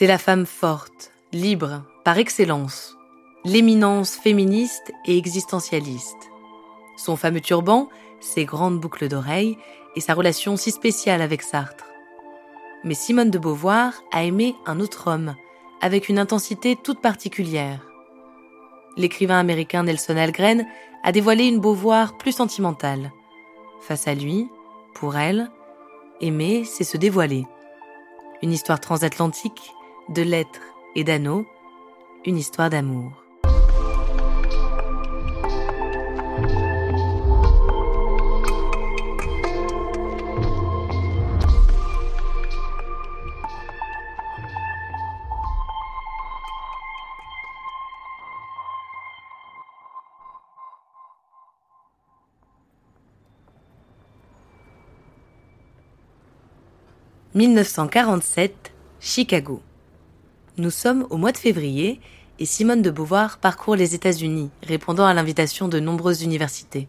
C'est la femme forte, libre, par excellence, l'éminence féministe et existentialiste. Son fameux turban, ses grandes boucles d'oreilles et sa relation si spéciale avec Sartre. Mais Simone de Beauvoir a aimé un autre homme, avec une intensité toute particulière. L'écrivain américain Nelson Algren a dévoilé une Beauvoir plus sentimentale. Face à lui, pour elle, aimer, c'est se dévoiler. Une histoire transatlantique, de lettres et d'anneaux, une histoire d'amour. 1947, Chicago. Nous sommes au mois de février et Simone de Beauvoir parcourt les États-Unis, répondant à l'invitation de nombreuses universités.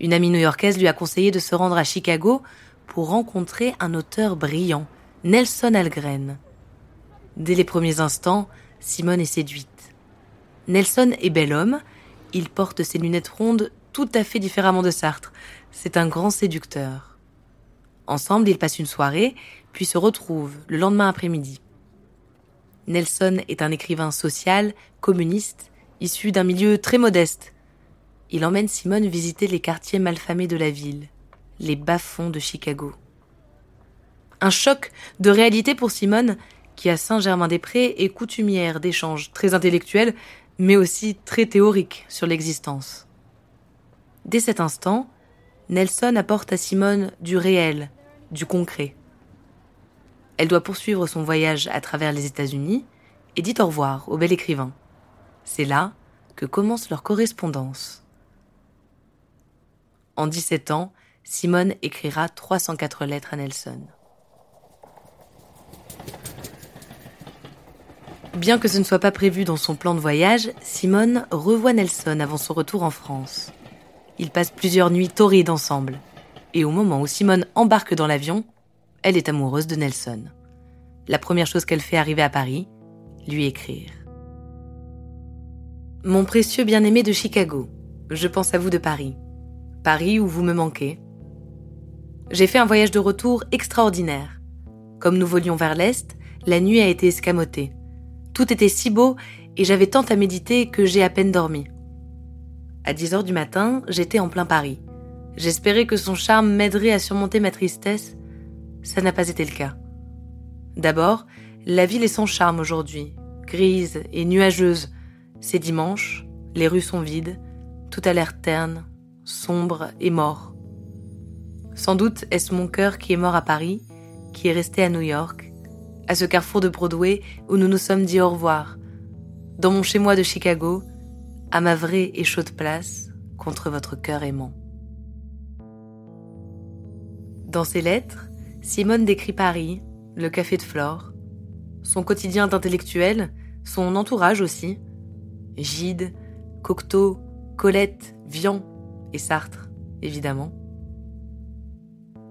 Une amie new-yorkaise lui a conseillé de se rendre à Chicago pour rencontrer un auteur brillant, Nelson Algren. Dès les premiers instants, Simone est séduite. Nelson est bel homme, il porte ses lunettes rondes tout à fait différemment de Sartre. C'est un grand séducteur. Ensemble, ils passent une soirée, puis se retrouvent le lendemain après-midi. Nelson est un écrivain social, communiste, issu d'un milieu très modeste. Il emmène Simone visiter les quartiers malfamés de la ville, les bas-fonds de Chicago. Un choc de réalité pour Simone, qui à Saint-Germain-des-Prés est coutumière d'échanges très intellectuels, mais aussi très théoriques sur l'existence. Dès cet instant, Nelson apporte à Simone du réel, du concret. Elle doit poursuivre son voyage à travers les États-Unis et dit au revoir au bel écrivain. C'est là que commence leur correspondance. En 17 ans, Simone écrira 304 lettres à Nelson. Bien que ce ne soit pas prévu dans son plan de voyage, Simone revoit Nelson avant son retour en France. Ils passent plusieurs nuits torrides ensemble et au moment où Simone embarque dans l'avion, elle est amoureuse de Nelson. La première chose qu'elle fait arriver à Paris, lui écrire. Mon précieux bien-aimé de Chicago, je pense à vous de Paris. Paris où vous me manquez. J'ai fait un voyage de retour extraordinaire. Comme nous volions vers l'Est, la nuit a été escamotée. Tout était si beau et j'avais tant à méditer que j'ai à peine dormi. À 10 heures du matin, j'étais en plein Paris. J'espérais que son charme m'aiderait à surmonter ma tristesse. Ça n'a pas été le cas. D'abord, la ville est sans charme aujourd'hui, grise et nuageuse. C'est dimanche, les rues sont vides, tout a l'air terne, sombre et mort. Sans doute est-ce mon cœur qui est mort à Paris, qui est resté à New York, à ce carrefour de Broadway où nous nous sommes dit au revoir, dans mon chez-moi de Chicago, à ma vraie et chaude place, contre votre cœur aimant. Dans ses lettres, Simone décrit Paris, le café de Flore, son quotidien d'intellectuel, son entourage aussi. Gide, Cocteau, Colette, Vian et Sartre, évidemment.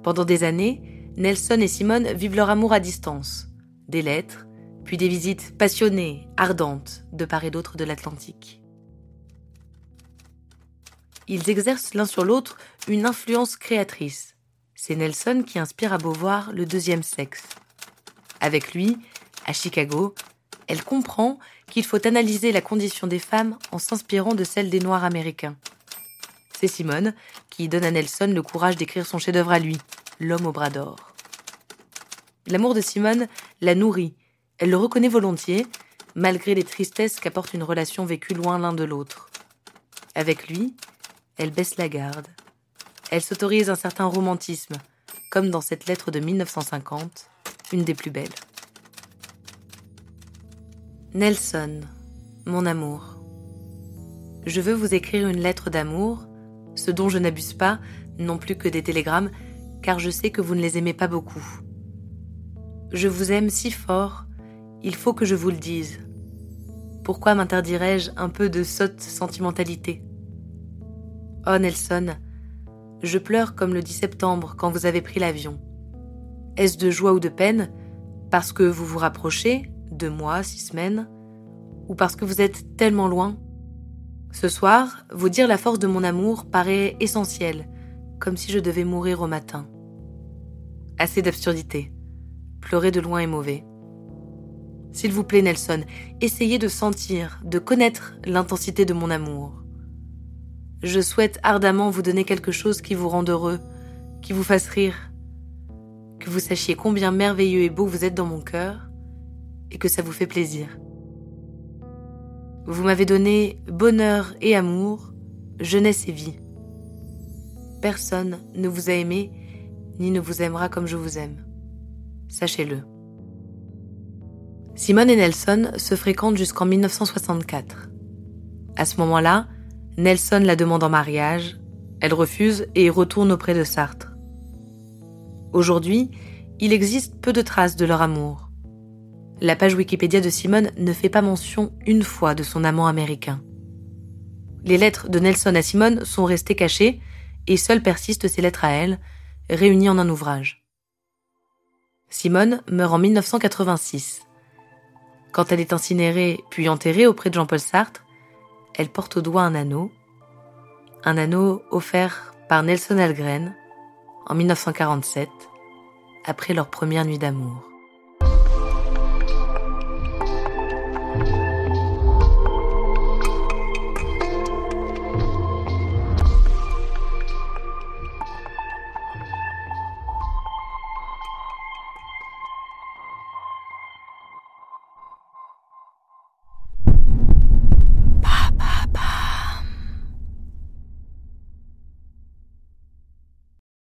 Pendant des années, Nelson et Simone vivent leur amour à distance. Des lettres, puis des visites passionnées, ardentes, de part et d'autre de l'Atlantique. Ils exercent l'un sur l'autre une influence créatrice, c'est Nelson qui inspire à Beauvoir le deuxième sexe. Avec lui, à Chicago, elle comprend qu'il faut analyser la condition des femmes en s'inspirant de celle des Noirs américains. C'est Simone qui donne à Nelson le courage d'écrire son chef-d'œuvre à lui, L'homme au bras d'or. L'amour de Simone la nourrit. Elle le reconnaît volontiers, malgré les tristesses qu'apporte une relation vécue loin l'un de l'autre. Avec lui, elle baisse la garde. Elle s'autorise un certain romantisme, comme dans cette lettre de 1950, une des plus belles. Nelson, mon amour. Je veux vous écrire une lettre d'amour, ce dont je n'abuse pas, non plus que des télégrammes, car je sais que vous ne les aimez pas beaucoup. Je vous aime si fort, il faut que je vous le dise. Pourquoi m'interdirais-je un peu de sotte sentimentalité? Oh Nelson, je pleure comme le 10 septembre quand vous avez pris l'avion. Est-ce de joie ou de peine Parce que vous vous rapprochez, deux mois, six semaines, ou parce que vous êtes tellement loin? Ce soir, vous dire la force de mon amour paraît essentiel, comme si je devais mourir au matin. Assez d'absurdité. Pleurer de loin est mauvais. S'il vous plaît, Nelson, essayez de sentir, de connaître l'intensité de mon amour. Je souhaite ardemment vous donner quelque chose qui vous rende heureux, qui vous fasse rire, que vous sachiez combien merveilleux et beau vous êtes dans mon cœur, et que ça vous fait plaisir. Vous m'avez donné bonheur et amour, jeunesse et vie. Personne ne vous a aimé, ni ne vous aimera comme je vous aime. Sachez-le. Simone et Nelson se fréquentent jusqu'en 1964. À ce moment-là, Nelson la demande en mariage, elle refuse et retourne auprès de Sartre. Aujourd'hui, il existe peu de traces de leur amour. La page Wikipédia de Simone ne fait pas mention une fois de son amant américain. Les lettres de Nelson à Simone sont restées cachées et seules persistent ses lettres à elle, réunies en un ouvrage. Simone meurt en 1986. Quand elle est incinérée puis enterrée auprès de Jean-Paul Sartre, elle porte au doigt un anneau, un anneau offert par Nelson Algren en 1947, après leur première nuit d'amour.